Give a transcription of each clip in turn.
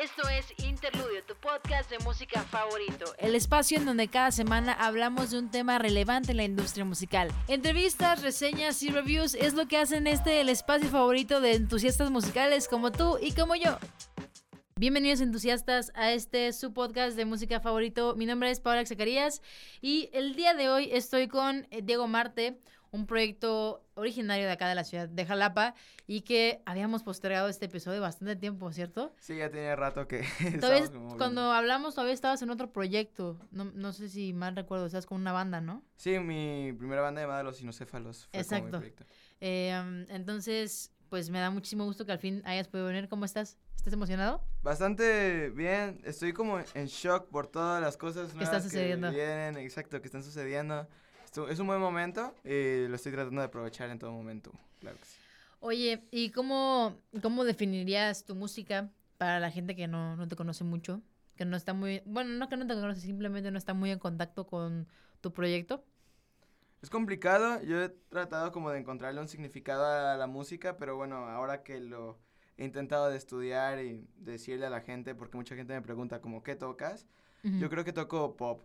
Esto es Interludio, tu podcast de música favorito. El espacio en donde cada semana hablamos de un tema relevante en la industria musical. Entrevistas, reseñas y reviews es lo que hacen este el espacio favorito de entusiastas musicales como tú y como yo. Bienvenidos entusiastas a este su podcast de música favorito. Mi nombre es Paola Zacarías y el día de hoy estoy con eh, Diego Marte, un proyecto originario de acá de la ciudad de Jalapa y que habíamos postergado este episodio bastante tiempo, ¿cierto? Sí, ya tenía rato que... Todavía, cuando hablamos todavía estabas en otro proyecto, no, no sé si mal recuerdo, estás con una banda, ¿no? Sí, mi primera banda llamada Los Sinocéfalos. Fue Exacto. Eh, entonces, pues me da muchísimo gusto que al fin hayas podido venir. ¿Cómo estás? ¿Estás emocionado? Bastante bien. Estoy como en shock por todas las cosas que están sucediendo. Que vienen, exacto, que están sucediendo. Es un buen momento y lo estoy tratando de aprovechar en todo momento. Claro que sí. Oye, ¿y cómo, cómo definirías tu música para la gente que no, no te conoce mucho? Que no está muy. Bueno, no que no te conoce, simplemente no está muy en contacto con tu proyecto. Es complicado. Yo he tratado como de encontrarle un significado a la música, pero bueno, ahora que lo he intentado de estudiar y decirle a la gente, porque mucha gente me pregunta como, ¿qué tocas? Yo creo que toco pop.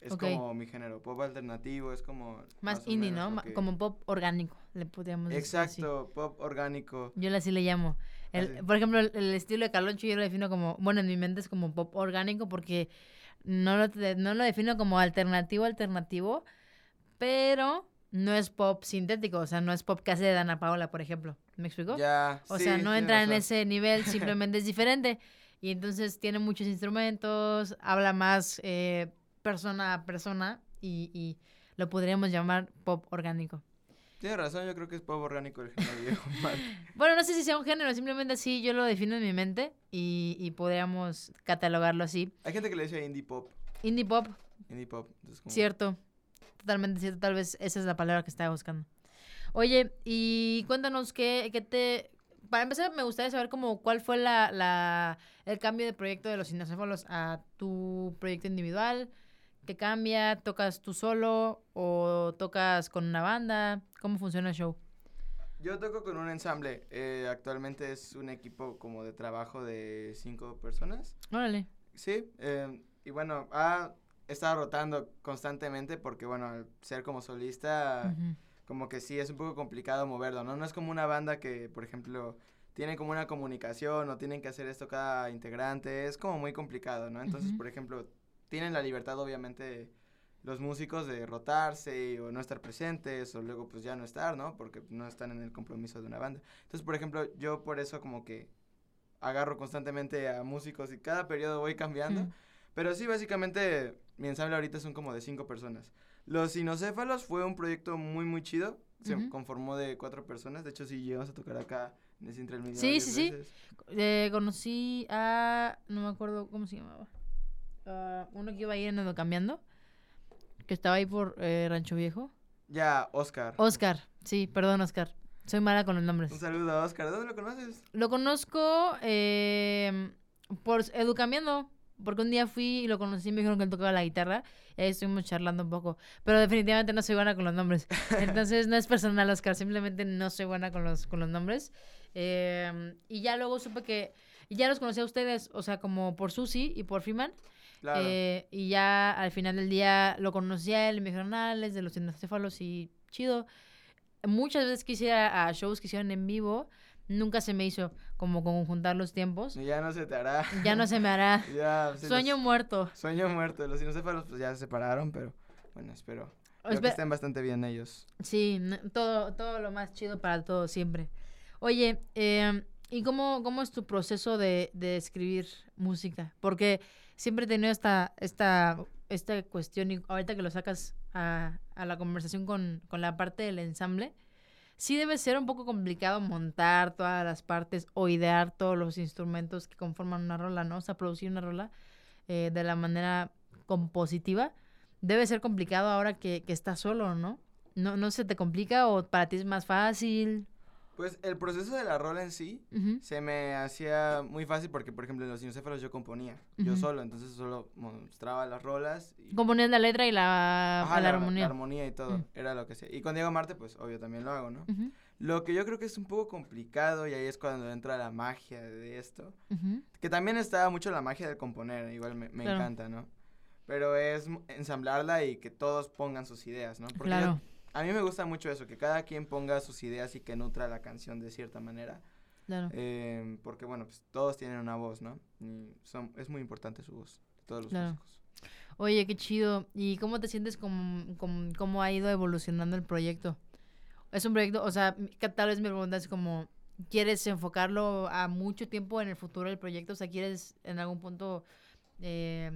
Es como mi género, pop alternativo, es como... Más, indie, ¿no? Como pop orgánico, le podríamos decir Exacto, pop orgánico. Yo así le llamo. El, por ejemplo, el, estilo de Caloncho yo lo defino como, bueno, en mi mente es como pop orgánico porque no lo, no lo defino como alternativo, alternativo, pero no es pop sintético, o sea, no es pop que hace de Dana Paola, por ejemplo. ¿Me explico? Ya. O sea, no entra en ese nivel, simplemente es diferente. Y entonces tiene muchos instrumentos, habla más eh, persona a persona y, y, lo podríamos llamar pop orgánico. Tiene razón, yo creo que es pop orgánico el género viejo. bueno, no sé si sea un género, simplemente así yo lo defino en mi mente y, y podríamos catalogarlo así. Hay gente que le dice indie pop. Indie pop. Indie pop. Cierto totalmente cierto, tal vez esa es la palabra que estaba buscando. Oye, y cuéntanos qué, qué te... Para empezar, me gustaría saber como cuál fue la, la, el cambio de proyecto de los cinecéfalos a tu proyecto individual. ¿Qué cambia? ¿Tocas tú solo o tocas con una banda? ¿Cómo funciona el show? Yo toco con un ensamble. Eh, actualmente es un equipo como de trabajo de cinco personas. Órale. Sí, eh, y bueno, ha estado rotando constantemente porque, bueno, al ser como solista, como que sí es un poco complicado moverlo, ¿no? No es como una banda que, por ejemplo, tiene como una comunicación o tienen que hacer esto cada integrante, es como muy complicado, ¿no? Entonces, por ejemplo, tienen la libertad, obviamente, los músicos de rotarse o no estar presentes o luego pues ya no estar, ¿no? Porque no están en el compromiso de una banda. Entonces, por ejemplo, yo por eso como que agarro constantemente a músicos y cada periodo voy cambiando. Pero sí, básicamente mi ensamble ahorita son como de cinco personas. Los Sinocéfalos fue un proyecto muy, muy chido. Se conformó de cuatro personas. De hecho, sí llegamos a tocar acá en ese Intermedio. Sí, sí, sí. Eh, conocí a. No me acuerdo cómo se llamaba. Uno que iba ahí en cambiando. Que estaba ahí por eh, Rancho Viejo. Ya, Oscar. Oscar, sí, perdón, Oscar. Soy mala con los nombres. Un saludo a Oscar. ¿Dónde lo conoces? Lo conozco eh, por Educambiando. Porque un día fui y lo conocí y me dijeron que él tocaba la guitarra. Y ahí estuvimos charlando un poco. Pero definitivamente no soy buena con los nombres. Entonces no es personal, Oscar. Simplemente no soy buena con los, con los nombres. Em, y ya luego supe que. ya los conocí a ustedes, o sea, como por Susi y por Freeman. Claro. Eh, y ya al final del día lo conocí a él me dijeron, ah, es de los cinecéfalos y chido. Muchas veces quise a shows que hicieron en vivo nunca se me hizo como conjuntar los tiempos. Ya no se te hará. Ya no se me hará. sueño muerto. Sueño muerto. Los sinocéfalos pues ya se separaron, pero bueno, espero. Espero que estén bastante bien ellos. Sí, todo, todo lo más chido para todos siempre. Oye, eh, ¿y cómo, cómo es tu proceso de, de escribir música? Porque siempre he tenido esta, esta, esta cuestión, y ahorita que lo sacas a, a la conversación con, con la parte del ensamble, sí debe ser un poco complicado montar todas las partes o idear todos los instrumentos que conforman una rola, ¿no? O sea, producir una rola eh, de la manera compositiva. Debe ser complicado ahora que, que estás solo, ¿no? ¿no? ¿No se te complica o para ti es más fácil? Pues el proceso de la rola en sí se me hacía muy fácil porque, por ejemplo, en los cinecéfalos yo componía, yo solo, entonces solo mostraba las rolas. Y... Componías la letra y la, la, armonía. La armonía y todo, era lo que sea. Y con Diego Marte, pues obvio también lo hago, ¿no? Lo que yo creo que es un poco complicado y ahí es cuando entra la magia de esto. Que también está mucho la magia de componer, igual me, encanta, ¿no? Pero es ensamblarla y que todos pongan sus ideas, ¿no? Porque claro. A mí me gusta mucho eso, que cada quien ponga sus ideas y que nutra la canción de cierta manera. Claro. Eh, porque, bueno, pues todos tienen una voz, ¿no? Y son, es muy importante su voz, todos los músicos. Oye, qué chido. ¿Y cómo te sientes con, cómo ha ido evolucionando el proyecto? Es un proyecto, o sea, tal vez me preguntas como, ¿quieres enfocarlo a mucho tiempo en el futuro del proyecto? O sea, ¿quieres en algún punto eh,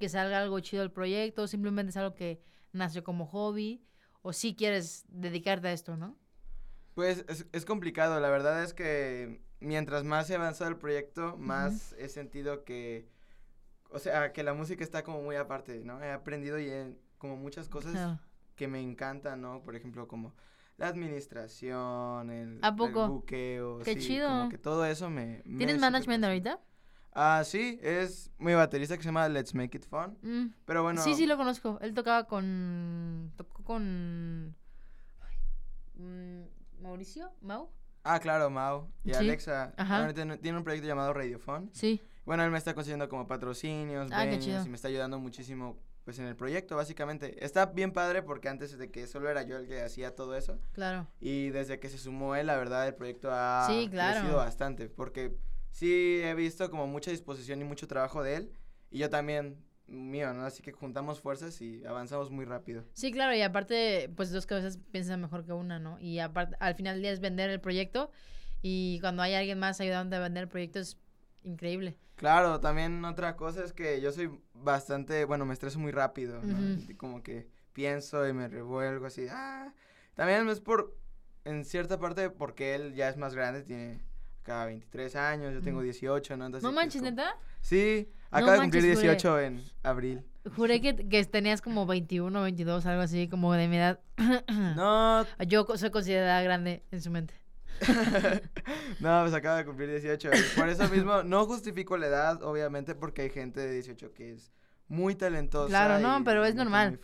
que salga algo chido del proyecto? ¿Simplemente es algo que nació como hobby? ¿O sí quieres dedicarte a esto, no? Pues es, es complicado, la verdad es que mientras más he avanzado el proyecto, más he sentido que, o sea, que la música está como muy aparte, ¿no? He aprendido y he, como muchas cosas que me encantan, ¿no? Por ejemplo, como la administración, el, ¿A poco? buqueo. Qué chido. Como que todo eso me... ¿Tienes management ahorita? Ah, sí, es mi baterista que se llama Let's Make It Fun. Mm. Pero bueno. Sí, sí, lo conozco. Él tocaba con. Tocó con. Mm, Mauricio, Mau. Ah, claro, Mau. Y Alexa. Ajá. Tiene un proyecto llamado Radiofon. Sí. Bueno, él me está consiguiendo como patrocinios, ah, y me está ayudando muchísimo pues en el proyecto, básicamente. Está bien padre porque antes de que solo era yo el que hacía todo eso. Claro. Y desde que se sumó él, la verdad, el proyecto ha crecido bastante. Porque sí he visto como mucha disposición y mucho trabajo de él. Y yo también mío, ¿no? Así que juntamos fuerzas y avanzamos muy rápido. Sí, claro, y aparte, pues dos cabezas piensan mejor que una, ¿no? Y aparte, al final del día es vender el proyecto y cuando hay alguien más ayudando a vender el proyecto es increíble. Claro, también otra cosa es que yo soy bastante, bueno, me estreso muy rápido, ¿no? Como que pienso y me revuelvo así, ah. También es por, en cierta parte, porque él ya es más grande, tiene acá 23 años, yo tengo 18, ¿no? Entonces, ¿No manches, neta? Sí, acaba de cumplir 18 en abril. Juré que, que tenías como 21, 22, algo así, como de mi edad. no. Yo soy considerada grande en su mente. no, pues acaba de cumplir 18. Por eso mismo, no justifico la edad, obviamente, porque hay gente de 18 que es muy talentosa. Claro, no, pero es normal.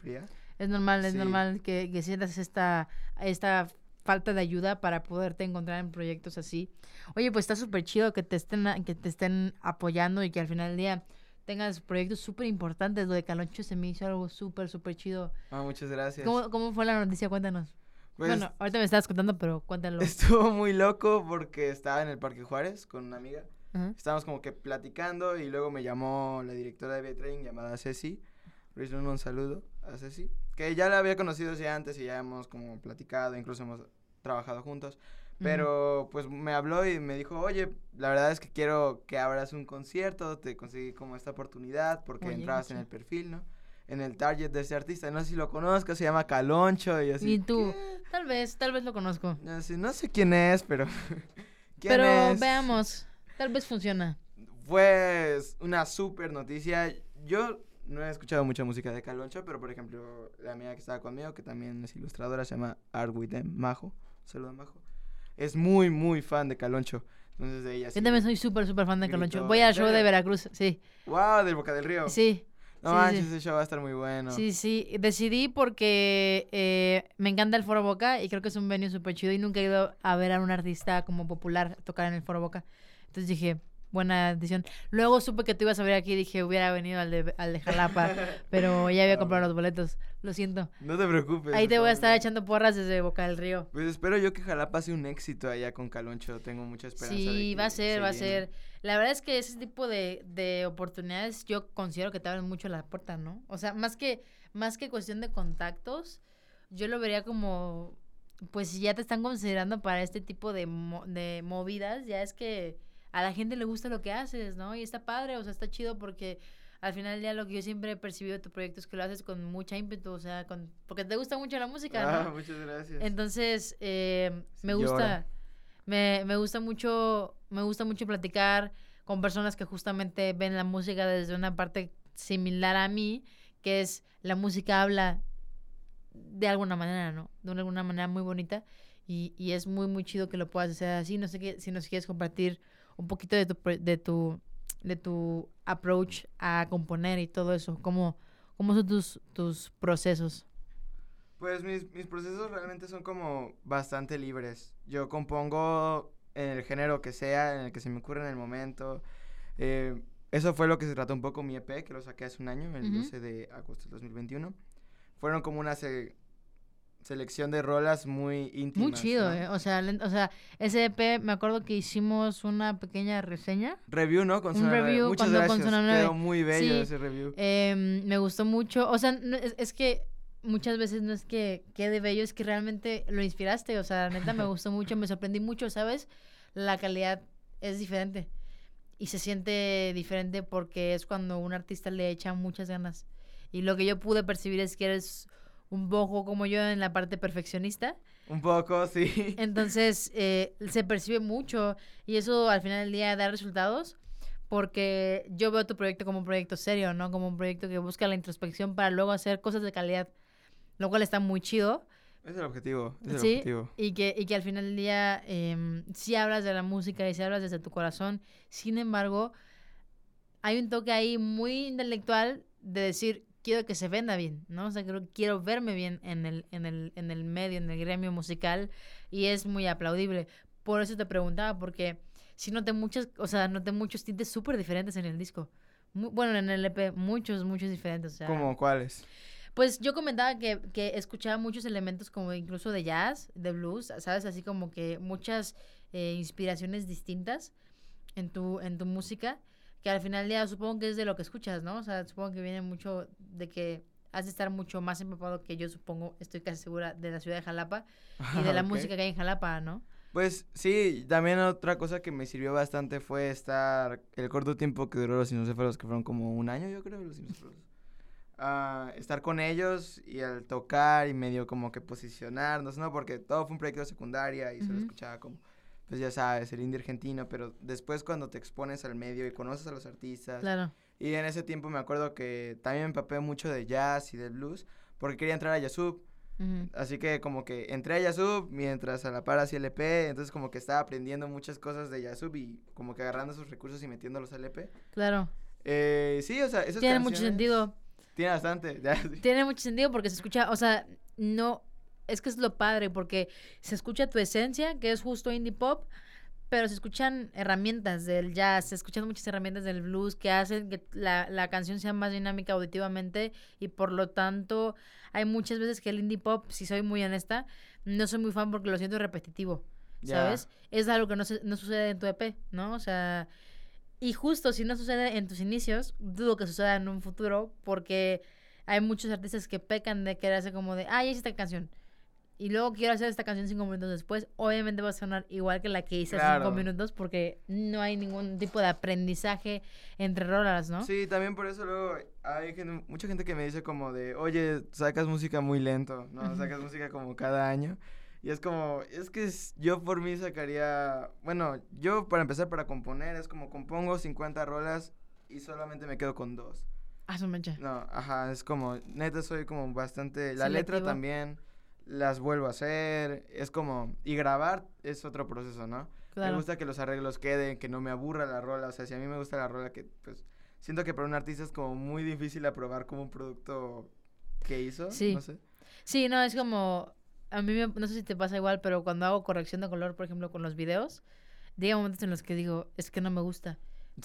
Es normal, es normal que, que, sientas esta, esta falta de ayuda para poderte encontrar en proyectos así. Oye, pues está súper chido que te, estén, que te estén apoyando y que al final del día tengas proyectos súper importantes. Lo de Caloncho se me hizo algo súper, súper chido. Ah, muchas gracias. ¿Cómo, ¿Cómo fue la noticia? Cuéntanos. Pues, bueno, ahorita me estabas contando, pero cuéntalo. Estuvo muy loco porque estaba en el Parque Juárez con una amiga. Estábamos como que platicando y luego me llamó la directora de B-Train llamada Ceci. Por un saludo a Ceci. Que ya la había conocido desde antes y ya hemos como platicado, incluso hemos trabajado juntos. Pero pues me habló y me dijo, oye, la verdad es que quiero que abras un concierto, te conseguí como esta oportunidad porque entrabas en el perfil, ¿no? en el target de ese artista. No sé si lo conozco, se llama Caloncho y así. ¿Y tú? Tal vez, tal vez lo conozco. no sé quién es, pero... pero veamos, tal vez funciona. Fue una súper noticia. Yo no he escuchado mucha música de Caloncho, pero por ejemplo, la amiga que estaba conmigo, que también es ilustradora, se llama Art With Them, Majo. Saludos, Majo. Es muy, muy fan de Caloncho. Entonces de ella Yo también soy súper, súper fan de Caloncho. Voy al show de Veracruz, sí. Wow, del Boca del Río. Sí. No manches, ese show va a estar muy bueno. Sí, sí. Decidí porque eh, me encanta el Foro Boca y creo que es un venue súper chido y nunca he ido a ver a un artista como popular tocar en el Foro Boca. Entonces dije, buena decisión. Luego supe que tú ibas a ver aquí y dije, hubiera venido al de, al de Jalapa, pero ya había comprado los boletos. Lo siento. No te preocupes. Ahí te voy a estar echando porras desde Boca del Río. Pues espero yo que Jalapa sea un éxito allá con Caloncho. Tengo mucha esperanza. Sí, va a ser, va a ser. La verdad es que ese tipo de, de oportunidades yo considero que te abren mucho la puerta, ¿no? O sea, más que, más que cuestión de contactos, yo lo vería como, pues si ya te están considerando para este tipo de, de movidas, ya es que a la gente le gusta lo que haces, ¿no? Y está padre, o sea, está chido porque al final del día lo que yo siempre he percibido de tu proyecto es que lo haces con mucha ímpetu, o sea, con, porque te gusta mucho la música, ¿no? Ah, muchas gracias. Entonces, eh, me gusta, me, me gusta mucho, me gusta mucho platicar con personas que justamente ven la música desde una parte similar a mí, que es la música habla de alguna manera, ¿no? De alguna manera muy bonita y, y es muy, muy chido que lo puedas hacer así. No sé qué, si nos quieres compartir un poquito de tu, de tu, de tu approach a componer y todo eso. ¿Cómo, cómo son tus, tus procesos? Pues mis, mis procesos realmente son como bastante libres. Yo compongo en el género que sea, en el que se me ocurre en el momento. Eh, eso fue lo que se trató un poco mi EP, que lo saqué hace un año, el 12 de agosto del 2021. Fueron como una selección de rolas muy íntimas. Muy chido, eh. O sea, o sea, ese EP, me acuerdo que hicimos una pequeña reseña. Review, ¿no? Con un review Muchas cuando gracias. con 9. Quedó muy bello ese review. Eh, me gustó mucho. O sea, es, que muchas veces no es que quede bello, es que realmente lo inspiraste. O sea, neta me gustó mucho, me sorprendí mucho, ¿sabes? La calidad es diferente y se siente diferente porque es cuando un artista le echa muchas ganas. Y lo que yo pude percibir es que eres un poco como yo en la parte perfeccionista. Un poco, sí. Entonces, eh, se percibe mucho y eso al final del día da resultados porque yo veo tu proyecto como un proyecto serio, ¿no? Como un proyecto que busca la introspección para luego hacer cosas de calidad, lo cual está muy chido. Es el objetivo, es el sí, objetivo. Y que, y que al final del día eh, sí hablas de la música y sí hablas desde tu corazón. Sin embargo, hay un toque ahí muy intelectual de decir, quiero que se venda bien, ¿no? O sea, quiero, quiero verme bien en el, en, el, en el medio, en el gremio musical y es muy aplaudible. Por eso te preguntaba, porque sí noté muchas, o sea, noté muchos tintes súper diferentes en el disco. bueno, en el EP, muchos, muchos diferentes. O sea, ¿Cómo cuáles? Pues yo comentaba que, que, escuchaba muchos elementos como incluso de jazz, de blues, ¿sabes? Así como que muchas eh, inspiraciones distintas en tu, en tu música, que al final del día supongo que es de lo que escuchas, ¿no? O sea, supongo que viene mucho de que has de estar mucho más empapado que yo supongo, estoy casi segura, de la ciudad de Jalapa y de la música que hay en Jalapa, ¿no? Pues sí, también otra cosa que me sirvió bastante fue estar el corto tiempo que duró los Sinocéfalos, que fueron como un año, yo creo, los Sinocéfalos estar con ellos y al tocar y medio como que posicionarnos, ¿no? Porque todo fue un proyecto de secundaria y se lo escuchaba como, pues ya sabes, el indie argentino, pero después cuando te expones al medio y conoces a los artistas. Claro. Y en ese tiempo me acuerdo que también me empapé mucho de jazz y de blues porque quería entrar a Yasub. Así que como que entré a Yasub mientras a la par hacía LP, entonces como que estaba aprendiendo muchas cosas de Yasub y como que agarrando esos recursos y metiéndolos al LP. Claro. Eh, sí, o sea, eso Tiene mucho sentido. Tiene bastante. Tiene mucho sentido porque se escucha, o sea, no, es que es lo padre porque se escucha tu esencia, que es justo indie pop, pero se escuchan herramientas del jazz, se escuchan muchas herramientas del blues que hacen que la, la canción sea más dinámica auditivamente y por lo tanto hay muchas veces que el indie pop, si soy muy honesta, no soy muy fan porque lo siento repetitivo, ¿sabes? Es algo que no, no sucede en tu EP, ¿no? O sea, y justo si no sucede en tus inicios, dudo que suceda en un futuro porque hay muchos artistas que pecan de hacer como de, ah, ya hice esta canción. Y luego quiero hacer esta canción cinco minutos después. Obviamente va a sonar igual que la que hice hace cinco minutos porque no hay ningún tipo de aprendizaje entre rolas, ¿no? Sí, también por eso luego hay mucha gente que me dice como de, oye, sacas música muy lento, ¿no? Sacas música como cada año. Y es como, es que yo por mí sacaría, bueno, yo para empezar para componer es como compongo 50 rolas y solamente me quedo con dos. Ah, su. No, ajá, es como, neta soy como bastante, la letra también las vuelvo a hacer, es como, y grabar es otro proceso, ¿no? Me gusta que los arreglos queden, que no me aburra la rola, o sea, si a mí me gusta la rola, que pues siento que para un artista es como muy difícil aprobar como un producto que hizo, sí. no sé. Sí, no, es como, a mí no sé si te pasa igual, pero cuando hago corrección de color, por ejemplo, con los videos, llega momentos en los que digo, es que no me gusta.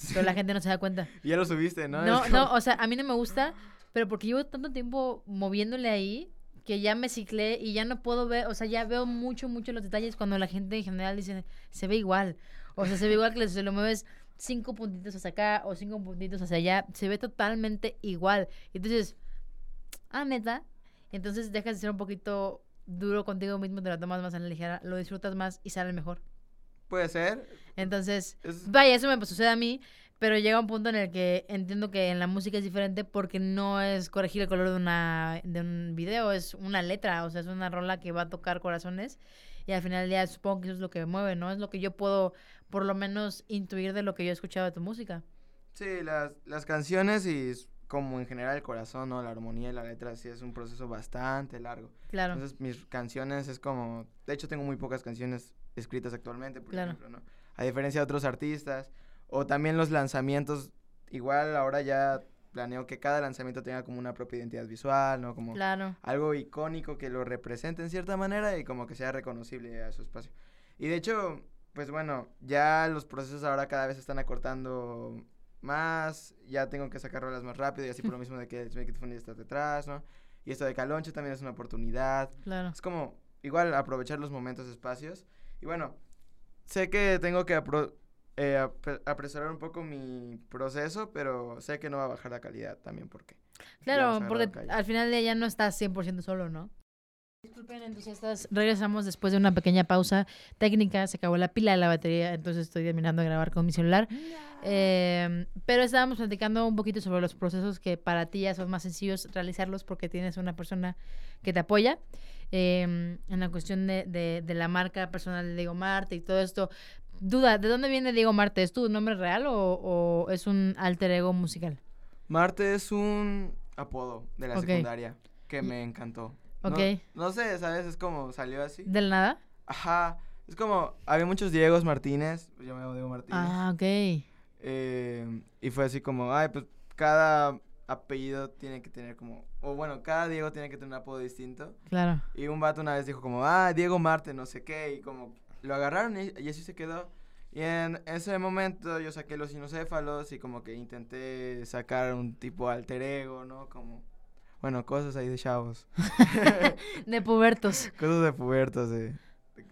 Pero la gente no se da cuenta. Ya lo subiste, ¿no? No, no, o sea, a mí no me gusta, pero porque llevo tanto tiempo moviéndole ahí que ya me ciclé y ya no puedo ver, o sea, ya veo mucho, mucho los detalles cuando la gente en general dice, se ve igual. O sea, se ve igual que se lo mueves cinco puntitos hacia acá o cinco puntitos hacia allá, se ve totalmente igual. Entonces, ah, neta. Entonces dejas de ser un poquito duro contigo mismo, te lo tomas más a la ligera, lo disfrutas más y sale mejor. Puede ser. Entonces, vaya, eso me sucede a mí, pero llega un punto en el que entiendo que en la música es diferente porque no es corregir el color de, una, de un video, es una letra, o sea, es una rola que va a tocar corazones y al final del día supongo que eso es lo que me mueve, ¿no? Es lo que yo puedo por lo menos intuir de lo que yo he escuchado de tu música. Sí, las, las canciones y como en general el corazón, ¿no? La armonía y la letra sí es un proceso bastante largo. Claro. Entonces mis canciones es como, de hecho tengo muy pocas canciones escritas actualmente, por ejemplo, ¿no? A diferencia de otros artistas, o también los lanzamientos, igual ahora ya planeo que cada lanzamiento tenga como una propia identidad visual, ¿no? Como Claro. algo icónico que lo represente en cierta manera y como que sea reconocible a su espacio. Y de hecho, pues bueno, ya los procesos ahora cada vez se están acortando más, ya tengo que sacar rolas más rápido y así por lo mismo de que Make It Funny está detrás, ¿no? Y esto de Caloncho también es una oportunidad. Claro. Es como igual aprovechar los momentos, espacios. Y bueno, sé que tengo que apro- eh, apre- apresurar un poco mi proceso, pero sé que no va a bajar la calidad también porque... ya Claro, porque al final de día no estás 100% solo, ¿no? Disculpen, entusiastas. Regresamos después de una pequeña pausa técnica. Se acabó la pila de la batería, entonces estoy terminando de grabar con mi celular. Eh, pero estábamos platicando un poquito sobre los procesos que para ti ya son más sencillos realizarlos porque tienes una persona que te apoya. eh, en la cuestión de, de- de la marca personal de Diego Marte y todo esto. Duda, ¿de dónde viene Diego Marte? ¿Es tu nombre real o, o es un alter ego musical? Marte es un apodo de la secundaria que me encantó. No- Ok. No, sé, ¿sabes? Es como salió así. ¿Del nada? Ajá. Es como, había muchos Diegos Martínez. Yo me llamo Diego Martínez. Ah, ok. Eh, y fue así como, ay, pues cada apellido tiene que tener como, o bueno, cada Diego tiene que tener un apodo distinto. Claro. Y un vato una vez dijo como, ah, Diego Marte, no sé qué, y como lo agarraron y, y así se quedó. Y en ese momento yo saqué los sinocéfalos y como que intenté sacar un tipo alter ego, ¿no? Como, bueno, cosas ahí de chavos. De pubertos. cosas de pubertos, de,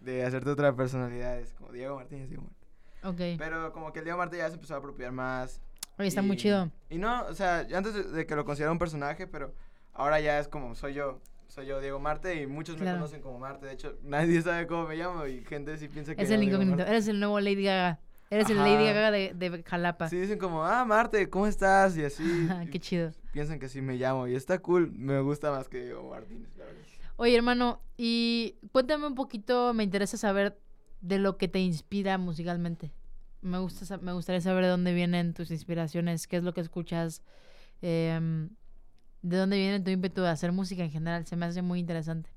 de hacerte otra personalidad. Es como Diego Martínez, Diego Marte. Ok. Pero como que el Diego Marte ya se empezó a apropiar más. Oye, está muy y- chido. Y no, o sea, yo antes de, de que lo considerara un personaje, pero ahora ya es como soy yo. Soy yo, Diego Marte, y muchos me conocen como Marte. De hecho, nadie sabe cómo me llamo y gente sí piensa que Es el incógnito. Eres el nuevo Lady Gaga. Eres el. Lady Gaga de, de Jalapa. Sí, dicen como, ah, Marte, ¿cómo estás? Y así. y Qué chido. piensan que sí me llamo. Y está cool. Me gusta más que Diego Martínez, la verdad. Oye, hermano, y cuéntame un poquito, me interesa saber de lo que te inspira musicalmente. Me, gusta, me gustaría saber de dónde vienen tus inspiraciones, qué es lo que escuchas, em, de dónde viene tu ímpetu de hacer música en general. Se me hace muy interesante.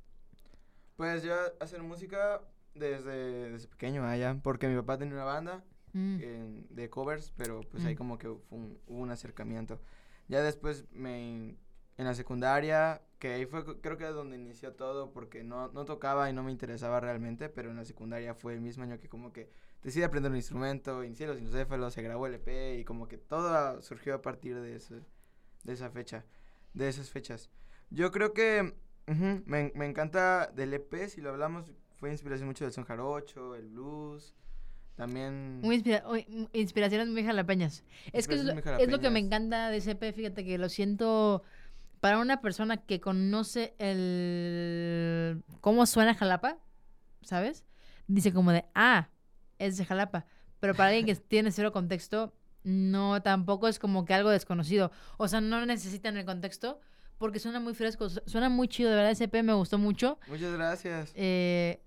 Pues yo hacer música desde, desde pequeño allá, porque mi papá tenía una banda Mm, en- de covers, pero pues ahí Mm. como que fue un- hubo un acercamiento. Ya después me en la secundaria, que ahí fue creo que es donde inició todo porque no, no tocaba y no me interesaba realmente, pero en la secundaria fue el mismo año que como que decidí aprender un instrumento, inicié los sinocéfalos, se grabó el EP y como que todo surgió a partir de de esa fecha, de esas fechas. Yo creo que me, me encanta del EP, si lo hablamos, fue inspiración mucho del son jarocho, el blues, también... muy inspira- inspiraciones muy jalapeñas. Es que es lo, es lo que me encanta de CP, fíjate que lo siento para una persona que conoce el cómo suena Jalapa, ¿sabes? Dice como de, ah, es de Jalapa. Pero para alguien que tiene cero contexto, no, tampoco es como que algo desconocido. O sea, no necesitan el contexto porque suena muy fresco, su- suena muy chido, de verdad, CP me gustó mucho. Muchas gracias. Eh,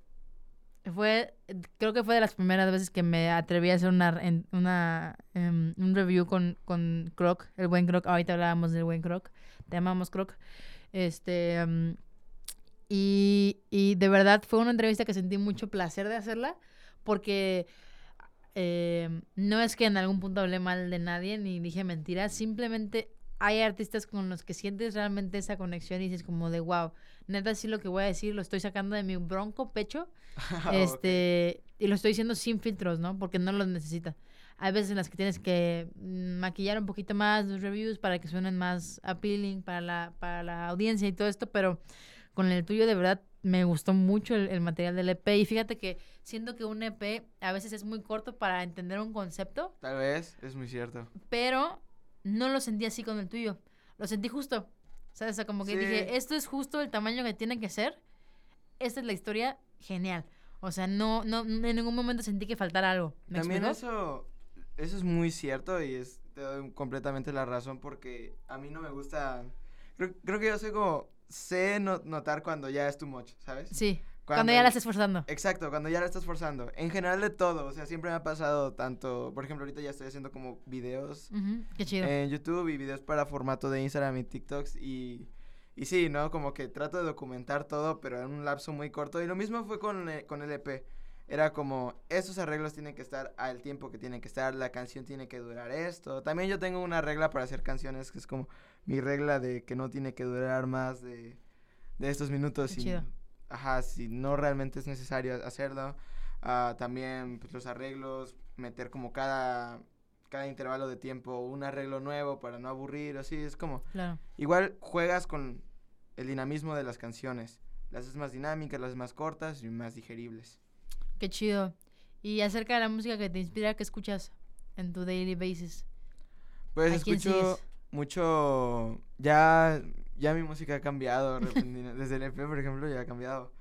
fue, creo que fue de las primeras veces que me atreví a hacer una, en- una em, un review con, con Croc, el buen Croc. Ahorita hablábamos del buen Croc. Te amamos, Croc. Este, em, y, y de verdad fue una entrevista que sentí mucho placer de hacerla porque em, no es que en algún punto hablé mal de nadie ni dije mentiras, simplemente hay artistas con los que sientes realmente esa conexión y dices como de wow, neta sí lo que voy a decir lo estoy sacando de mi bronco pecho Ah, este y lo estoy diciendo sin filtros, ¿no? Porque no los necesita. Hay veces en las que tienes que mm, maquillar un poquito más los reviews para que suenen más appealing para la, para la audiencia y todo esto, pero con el tuyo de verdad me gustó mucho el, el material del EP y fíjate que siento que un EP a veces es muy corto para entender un concepto, Tal vez, es muy cierto. pero no lo sentí así con el tuyo. Lo sentí justo. ¿Sabes? O sea, como que Sí. dije, esto es justo el tamaño que tiene que ser. Esta es la historia genial. O sea, no, no, en ningún momento sentí que faltara algo. ¿Me También explico? eso, eso es muy cierto y es, te doy completamente la razón porque a mí no me gusta, creo, creo que yo sé como, sé no- notar cuando ya es too much, ¿sabes? Sí. Cuando, ya la estás forzando. Exacto, cuando ya la estás forzando. En general de todo, o sea, siempre me ha pasado tanto, por ejemplo, ahorita ya estoy haciendo como videos Qué chido. en YouTube y videos para formato de Instagram y TikToks y, y sí, ¿no? Como que trato de documentar todo, pero en un lapso muy corto. Y lo mismo fue con, eh, con el EP. era como, estos arreglos tienen que estar al tiempo que tienen que estar, la canción tiene que durar esto. También yo tengo una regla para hacer canciones que es como mi regla de que no tiene que durar más de, de estos minutos. Qué Si, chido. ajá, si no realmente es necesario hacerlo. Ah, también pues, los arreglos, meter como cada, cada intervalo de tiempo un arreglo nuevo para no aburrir, así es como... Claro. Igual juegas con el dinamismo de las canciones. Las haces más dinámicas, las haces más cortas y más digeribles. Qué chido. Y acerca de la música que te inspira, ¿qué escuchas en tu daily basis? Pues ¿A quién escucho sigues? Mucho. Ya, ya mi música ha cambiado. Desde el EP, por ejemplo, ya ha cambiado.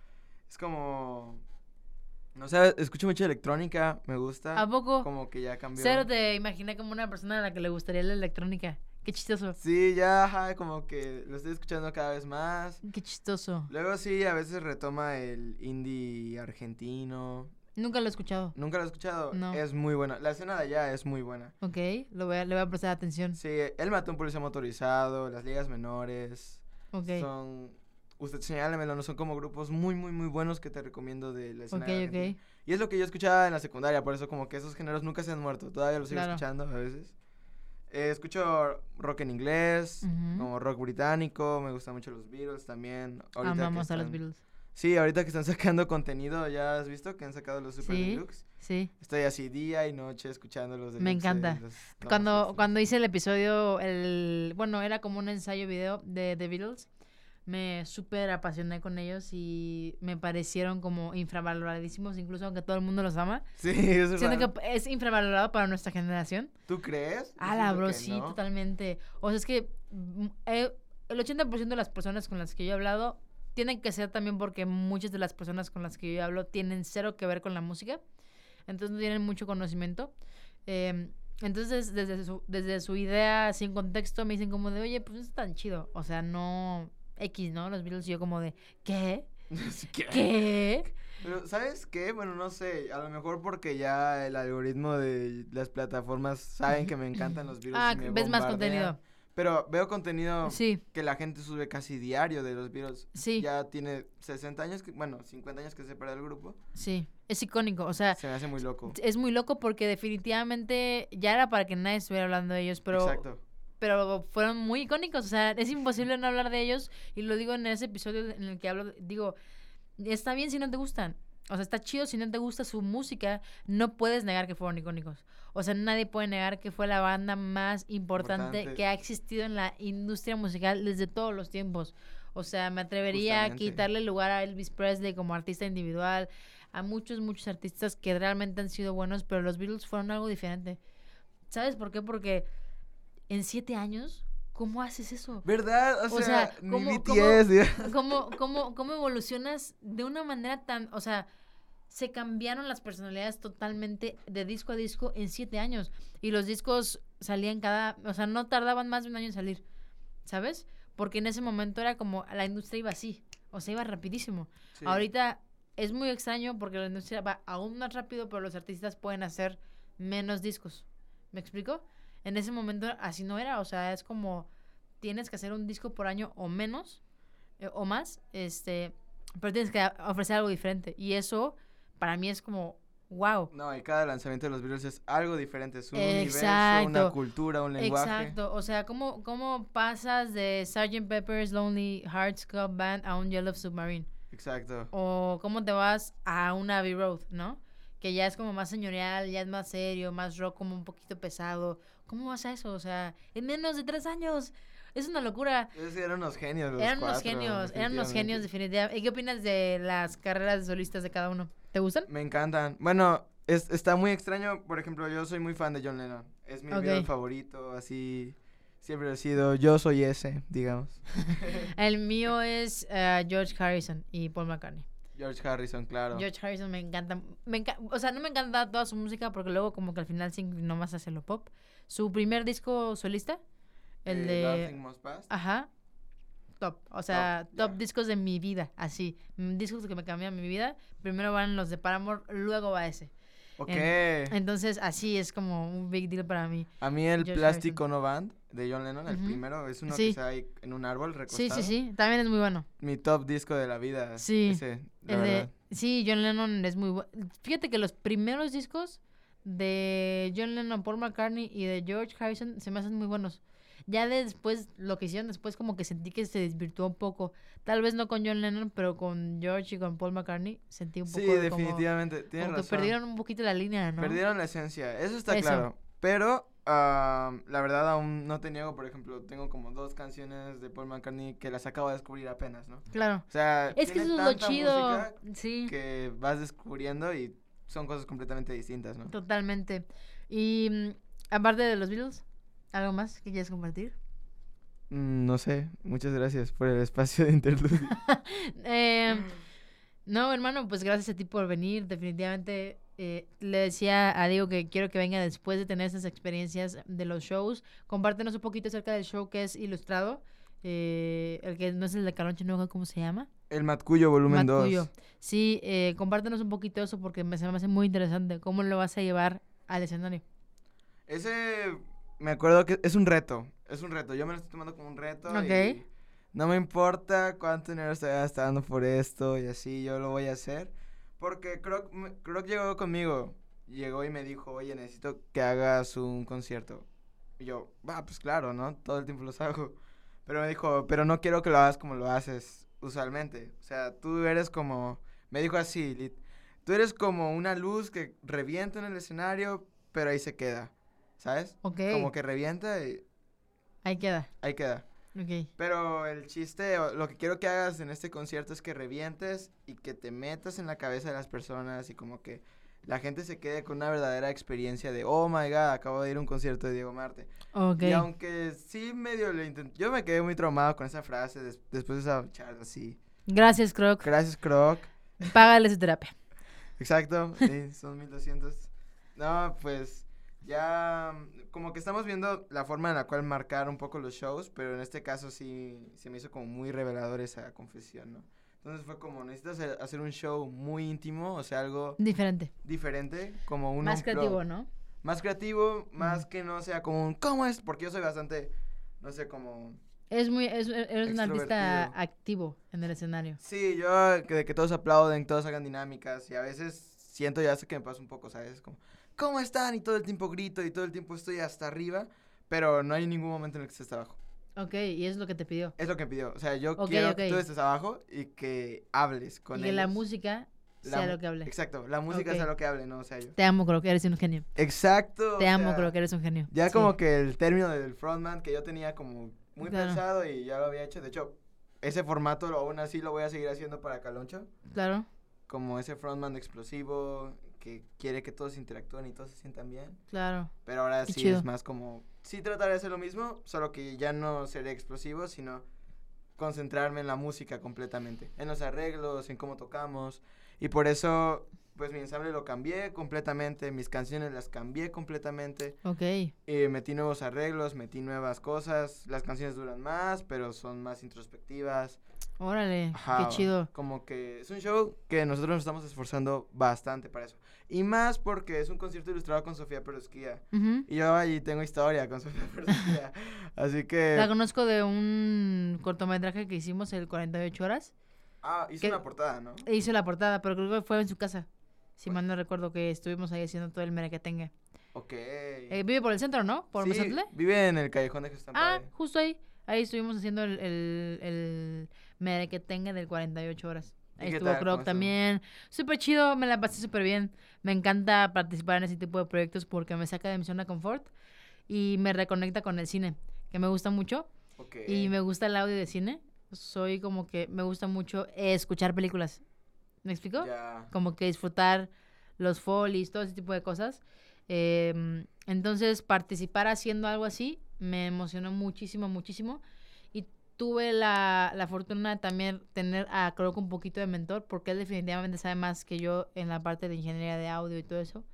Es como. No sé, escucho mucha electrónica, me gusta. ¿A poco? Como que ya cambió. Cero te imaginé como una persona a la que le gustaría la electrónica. Qué chistoso. Sí, ya, ajá, como que lo estoy escuchando cada vez más. Qué chistoso. Luego sí, a veces retoma el indie argentino. Nunca lo he escuchado. Nunca lo he escuchado. No. Es muy buena. La escena de allá es muy buena. Ok, lo voy a, le voy a prestar atención. Sí, él mató a un policía motorizado, las ligas menores. Ok, Son. Usted señálemelo, no son como grupos muy, muy, muy buenos que te recomiendo de la escena. ok, de ok. Argentina. Y es lo que yo escuchaba en la secundaria, por eso como que esos géneros nunca se han muerto. Todavía los sigo Claro. escuchando a veces. Eh, escucho rock en inglés, como rock británico, me gustan mucho los Beatles también. ahorita que Amamos a los Beatles. Sí, ahorita que están sacando contenido, ¿ya has visto que han sacado los Super Sí. Deluxe? Sí. Estoy así día y noche escuchando los Me deluxe, encanta. los- no, Cuando, sí, sí. cuando hice el episodio, el bueno, era como un ensayo video de The Beatles, me súper apasioné con ellos y me parecieron como infravaloradísimos, incluso aunque todo el mundo los ama. Sí, es Siento raro. que es infravalorado para nuestra generación. ¿Tú crees? Ah, la bro, sí, no. totalmente. O sea, es que mm, eh, el 80% de las personas con las que yo he hablado tienen que ser también porque muchas de las personas con las que yo hablo tienen cero que ver con la música. Entonces no tienen mucho conocimiento. Eh, entonces, desde su, desde su idea, sin contexto, me dicen como de, oye, pues es tan chido. O sea, no X, ¿no? Los Beatles y yo como de, ¿qué? ¿Qué? ¿Qué? Pero, ¿sabes qué? Bueno, no sé, a lo mejor porque ya el algoritmo de las plataformas saben que me encantan los Beatles. Ah, y me ves más contenido. Pero veo contenido Sí, que la gente sube casi diario de los Beatles. sí, Ya tiene 60 años, que, bueno, 50 años que se separa del grupo. sí. Es icónico. O sea, Se me hace muy loco. es muy loco porque definitivamente ya era para que nadie estuviera hablando de ellos, pero, Exacto. pero fueron muy icónicos. O sea, es imposible no hablar de ellos. Y lo digo en ese episodio en el que hablo, digo, está bien si no te gustan. O sea, está chido si no te gusta su música, no puedes negar que fueron icónicos. O sea, nadie puede negar que fue la banda más importante, Importante. que ha existido en la industria musical desde todos los tiempos. O sea, me atrevería a quitarle lugar a Elvis Presley como artista individual, a muchos, muchos artistas que realmente han sido buenos, pero los Beatles fueron algo diferente. ¿Sabes por qué? Porque en siete años, ¿cómo haces eso? ¿Verdad? O, O sea, sea, ni ¿cómo- BTS, ¿Cómo, cómo, ¿Cómo evolucionas de una manera tan, o sea, se cambiaron las personalidades totalmente de disco a disco en siete años y los discos salían cada, o sea, no tardaban más de un año en salir, ¿sabes? Porque en ese momento era como, la industria iba así, o sea, iba rapidísimo. Sí. Ahorita es muy extraño porque la industria va aún más rápido, pero los artistas pueden hacer menos discos. ¿Me explico? En ese momento así no era, o sea, es como tienes que hacer un disco por año o menos eh, o más, este, pero tienes que ofrecer algo diferente y eso para mí es como wow. No, y cada lanzamiento de los Beatles es algo diferente. Es un universo, Exacto. una cultura, un lenguaje. Exacto, o sea, ¿cómo, ¿cómo pasas de Sgt. Pepper's Lonely Hearts Club Band a un Yellow Submarine? Exacto. O cómo te vas a una Abbey Road, ¿no? Que ya es como más señorial, ya es más serio, más rock, como un poquito pesado. ¿Cómo vas a eso? O sea, en menos de tres años. Es una locura. Ellos eran unos genios. Los eran unos genios, eran unos genios definitivamente. ¿Y qué opinas de las carreras de solistas de cada uno? ¿Te gustan? Me encantan. Bueno, es, está muy extraño. Por ejemplo, yo soy muy fan de John Lennon. Es mi Ok. Beatle favorito, así. Siempre he sido. Yo soy ese, digamos. El mío es eh, George Harrison y Paul McCartney. George Harrison, claro. George Harrison me encanta. Me enca- o sea, no me encanta toda su música porque luego como que al final se inclinó más hacia lo pop. Su primer disco solista, el Eh, de... Nothing Must Pass. Ajá. Top. O sea, Top, discos de mi vida. Así. Mm, Discos que me cambian mi vida. Primero van los de Paramore, luego va ese. Ok. Entonces, así es como un big deal para mí. A mí el George Plastic Ono Band de John Lennon, el primero, es uno Sí. que está ahí en un árbol recostado. Sí, sí, sí. También es muy bueno. Mi top disco de la vida. Sí, Ese, la El de, sí, John Lennon es muy bueno. Fíjate que los primeros discos de John Lennon, Paul McCartney y de George Harrison se me hacen muy buenos. Ya después, lo que hicieron después, como que sentí que se desvirtuó un poco. Tal vez no con John Lennon, pero con George y con Paul McCartney sentí un Sí, poco de como, definitivamente. Tienes como que razón. perdieron un poquito la línea, ¿no? Perdieron la esencia, eso está Eso. claro. Pero ah, la verdad aún no te niego, por ejemplo, tengo como dos canciones de Paul McCartney que las acabo de descubrir apenas, ¿no? Claro. O sea, Es que eso es lo chido. Sí, que vas descubriendo y son cosas completamente distintas, ¿no? totalmente. Y mm, aparte de los Beatles, ¿algo más que quieras compartir? Mm, no sé, muchas gracias por el espacio de interludio. Eh, no, hermano, pues gracias a ti por venir. Definitivamente eh, le decía a Diego que quiero que venga después de tener esas experiencias de los shows. Compártenos un poquito acerca del show que es ilustrado. eh, el que no es el de Calonche, no ¿cómo se llama? el Matcuyo volumen 2. Matcuyo. Sí, eh, compártenos un poquito eso porque me, se me hace muy interesante. ¿Cómo lo vas a llevar al escenario? Ese, me acuerdo que es un reto, es un reto. Yo me lo estoy tomando como un reto. Ok. Y no me importa cuánto dinero estoy gastando por esto y así, yo lo voy a hacer. Porque Croc, Croc llegó conmigo, llegó y me dijo, oye, necesito que hagas un concierto. Y yo, va, pues claro, ¿no? Todo el tiempo los hago. Pero me dijo, pero no quiero que lo hagas como lo haces usualmente. O sea, tú eres como, me dijo así, tú eres como una luz que revienta en el escenario, pero ahí se queda, ¿sabes? Ok, Como que revienta y ahí queda. ahí queda. Ok, Pero el chiste, lo que quiero que hagas en este concierto es que revientes y que te metas en la cabeza de las personas y como que la gente se quede con una verdadera experiencia de, oh my god, acabo de ir a un concierto de Diego Marte. ok. Y aunque sí medio lo intenté, yo me quedé muy traumado con esa frase des- después de esa charla así. Gracias, Croc. Gracias, Croc. Págale su terapia. Exacto, sí, son 1200. No, pues ya mm, como que estamos viendo la forma en la cual marcar un poco los shows, pero en este caso sí se me hizo como muy revelador esa confesión, ¿no? Entonces fue como, necesitas hacer- un show muy íntimo, o sea, algo Diferente. diferente, como un Más creativo, ¿no? Más creativo, más que no sea como un, ¿cómo es? Porque yo soy bastante, no sé, como... Es muy, es, eres un artista activo en el escenario. Sí, yo que, que todos aplauden, todos hagan dinámicas y a veces siento ya hasta que me pasa un poco, ¿sabes? Como, ¿cómo están? Y todo el tiempo grito y todo el tiempo estoy hasta arriba, pero no hay ningún momento en el que esté hasta abajo. Ok, y es lo que te pidió. Es lo que me pidió. O sea, yo Ok, quiero que ok. tú estés abajo y que hables con y que la ellos. música La sea lo que hable. Exacto, la música Ok. sea lo que hable, no o sea yo. Te amo, creo que eres un genio. Exacto. Te amo, sea, creo que eres un genio. Ya Sí. como que el término del frontman que yo tenía como muy Claro. pensado y ya lo había hecho. De hecho, ese formato lo- aún así lo voy a seguir haciendo para Caloncho. Claro, como ese frontman explosivo que quiere que todos interactúen y todos se sientan bien. claro. Pero ahora Qué sí chido. es más como, sí trataré de hacer lo mismo, solo que ya no seré explosivo, sino concentrarme en la música completamente, en los arreglos, en cómo tocamos. Y por eso, pues mi ensamble lo cambié completamente, mis canciones las cambié completamente. Ok. Eh, metí nuevos arreglos, metí nuevas cosas. Las canciones duran más, pero son más introspectivas. Órale, Ajá, qué chido. Como que es un show que nosotros nos estamos esforzando bastante para eso. Y más porque es un concierto ilustrado con Sofía Perusquía. Y yo ahí tengo historia con Sofía Perusquía. Así que... La conozco de un cortometraje que hicimos, el 48 horas. Ah, hizo una portada, ¿no? Hizo la portada, pero creo que fue en su casa. Si Bueno. mal no recuerdo que estuvimos ahí haciendo todo el merequetengue. Ok. Eh, vive por el centro, ¿no? Por sí, vive en el Callejón de Jesús Ah, justo ahí. Ahí estuvimos haciendo el, el, el merequetengue del 48 horas. ¿Y Ahí estuvo Croc también. Súper chido, me la pasé súper bien. Me encanta participar en ese tipo de proyectos porque me saca de mi zona de confort y me reconecta con el cine, que me gusta mucho. Ok. Y me gusta el audio de cine. Soy como que me gusta mucho escuchar películas. ¿Me explico? Ya. Como que disfrutar los folies, todo ese tipo de cosas. Em, entonces, participar haciendo algo así me emocionó muchísimo, muchísimo. Tuve la, la fortuna de también tener a Croc un poquito de mentor, porque él definitivamente sabe más que yo en la parte de ingeniería de audio y todo eso.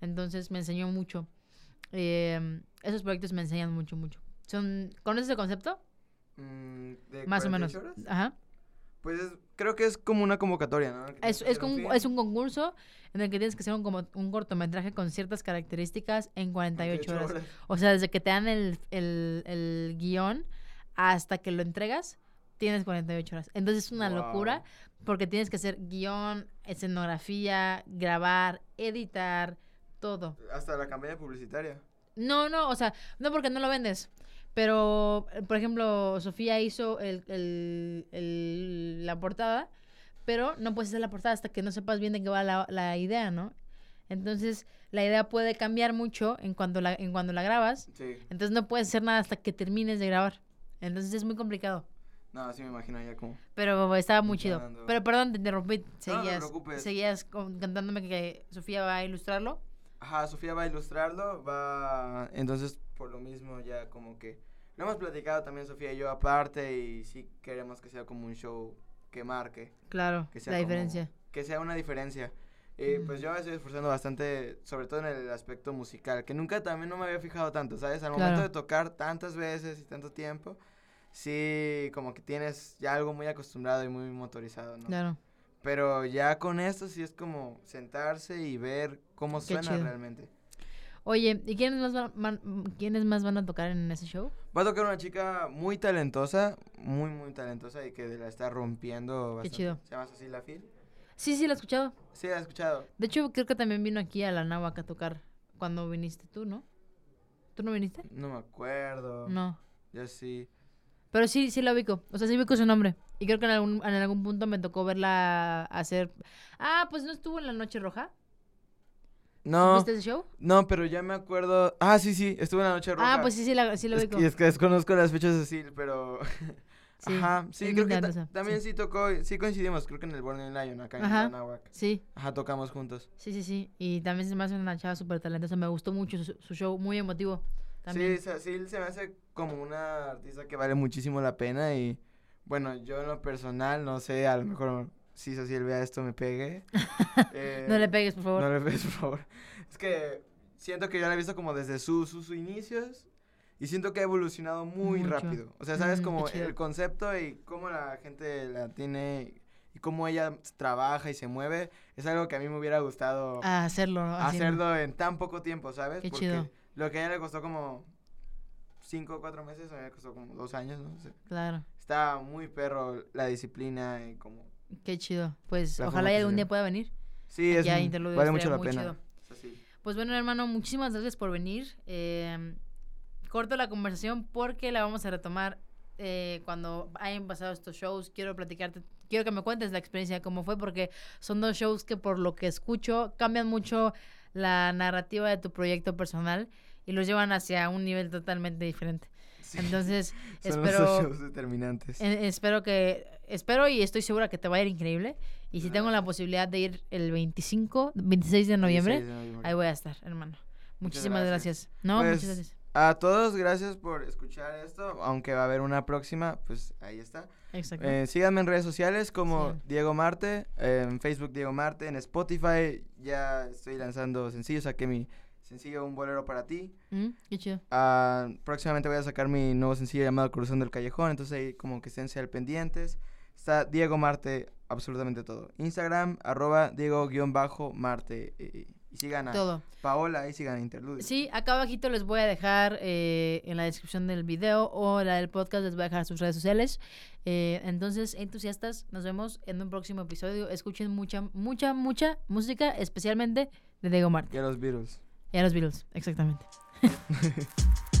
Entonces, me enseñó mucho. Em, esos proyectos me enseñan mucho, mucho. Son, ¿Conoces el concepto? Mm, ¿de Más o menos. 48 horas? Ajá. Pues creo que es como una convocatoria, ¿no? Es, es, un, es un concurso en el que tienes que hacer un, como, un cortometraje con ciertas características en 48 horas. O sea, desde que te dan el, el, el, guion hasta que lo entregas, tienes 48 horas. Entonces es una locura porque tienes que hacer guion, escenografía, grabar, editar, todo. Hasta la campaña publicitaria. No, no, o sea, no porque no lo vendes. Pero, por ejemplo, Sofía hizo el, el, la portada pero no puedes hacer la portada hasta que no sepas bien de qué va la, la idea, ¿no? Entonces, la idea puede cambiar mucho en cuando la, en cuando la grabas. Sí. Entonces, no puedes hacer nada hasta que termines de grabar. Entonces, es muy complicado. No, así me imagino ya como... Pero estaba muy chido. Pero perdón, te interrumpí. Seguías, no, seguías cantándome que Sofía va a ilustrarlo. Ajá, Sofía va a ilustrarlo, va... Entonces, por lo mismo, ya como que... Lo hemos platicado también Sofía y yo aparte y sí queremos que sea como un show que marque. Claro, que sea la diferencia. Que sea una diferencia. Y pues yo me estoy esforzando bastante, sobre todo en el aspecto musical, que nunca también no me había fijado tanto, ¿sabes? Al momento de tocar tantas veces y tanto tiempo, sí, como que tienes ya algo muy acostumbrado y muy motorizado, ¿no? Claro. Pero ya con esto sí es como sentarse y ver cómo suena realmente. Oye, ¿y quiénes más, van, quiénes más van a tocar en ese show? Va a tocar una chica muy talentosa, muy, muy talentosa y que la está rompiendo bastante. Qué chido. ¿Se llama Cecilia Phil? Sí, sí, la he escuchado. Sí, la he escuchado. De hecho, creo que también vino aquí a la Náhuac a tocar cuando viniste tú, ¿no? ¿Tú no viniste? No me acuerdo. No. Yo sí. Pero sí, sí la ubico. O sea, sí ubico su nombre. Y creo que en algún, en algún punto me tocó verla hacer... Ah, pues no estuvo en la Noche Roja. No. ¿Viste ese show? No, pero ya me acuerdo. Ah, sí, sí, estuve en la noche roja. Ah, pues sí, sí, la, sí lo vi. Es, es que desconozco las fechas así, pero. Sí, Ajá, sí, creo que también sí. tocó, sí coincidimos, creo que en el Born Lion, acá en Anahuac. Sí. Ajá, tocamos juntos. Sí, sí, sí. Y también se me hace una chava súper talentosa, me gustó mucho su, show, muy emotivo. También. Sí, sí, se me hace como una artista que vale muchísimo la pena y, bueno, yo en lo personal, no sé, a lo mejor si él vea esto me pegue. Eh, no le pegues, por favor. No le pegues, por favor. Es que siento que yo la he visto como desde sus, sus inicios y siento que ha evolucionado muy rápido. O sea, sabes mm, como el concepto y cómo la gente la tiene y cómo ella trabaja y se mueve, es algo que a mí me hubiera gustado hacerlo, hacerlo en tan poco tiempo, ¿sabes? Qué Porque lo que a ella le costó como cinco o cuatro meses, a mí me costó como dos años, ¿no? claro. Está muy perro la disciplina y como Qué chido. Pues ojalá algún día pueda venir. Sí, es vale mucho la pena. Pues bueno, hermano, muchísimas gracias por venir. Eh, corto la conversación porque la vamos a retomar eh, cuando hayan pasado estos shows. Quiero platicarte, quiero que me cuentes la experiencia, cómo fue, porque son dos shows que por lo que escucho cambian mucho la narrativa de tu proyecto personal y los llevan hacia un nivel totalmente diferente. Entonces, espero. determinantes. espero que. Espero y estoy segura que te va a ir increíble. Y si tengo la posibilidad de ir el 25, 26 de noviembre, ahí voy a estar, hermano. Muchísimas gracias. No, pues, muchas gracias. A todos, gracias por escuchar esto. Aunque va a haber una próxima, pues ahí está. Exacto. Eh, síganme en redes sociales como Diego Marte, en Facebook Diego Marte, en Spotify ya estoy lanzando sencillos, saqué mi sencillo Un Bolero para ti. Mm, qué chido. Uh, próximamente voy a sacar mi nuevo sencillo llamado Cruzando el Callejón, entonces ahí como que estén al pendientes. Está Diego Marte, absolutamente todo. Instagram, arroba Diego-Marte. Y sigan a todo. Paola y sigan a Interludio. Sí, acá abajito les voy a dejar eh, en la descripción del video o la del podcast, les voy a dejar sus redes sociales. Eh, entonces, entusiastas, nos vemos en un próximo episodio. Escuchen mucha, mucha, mucha música, especialmente de Diego Marte. Y a los Beatles. Y a los Beatles, exactamente.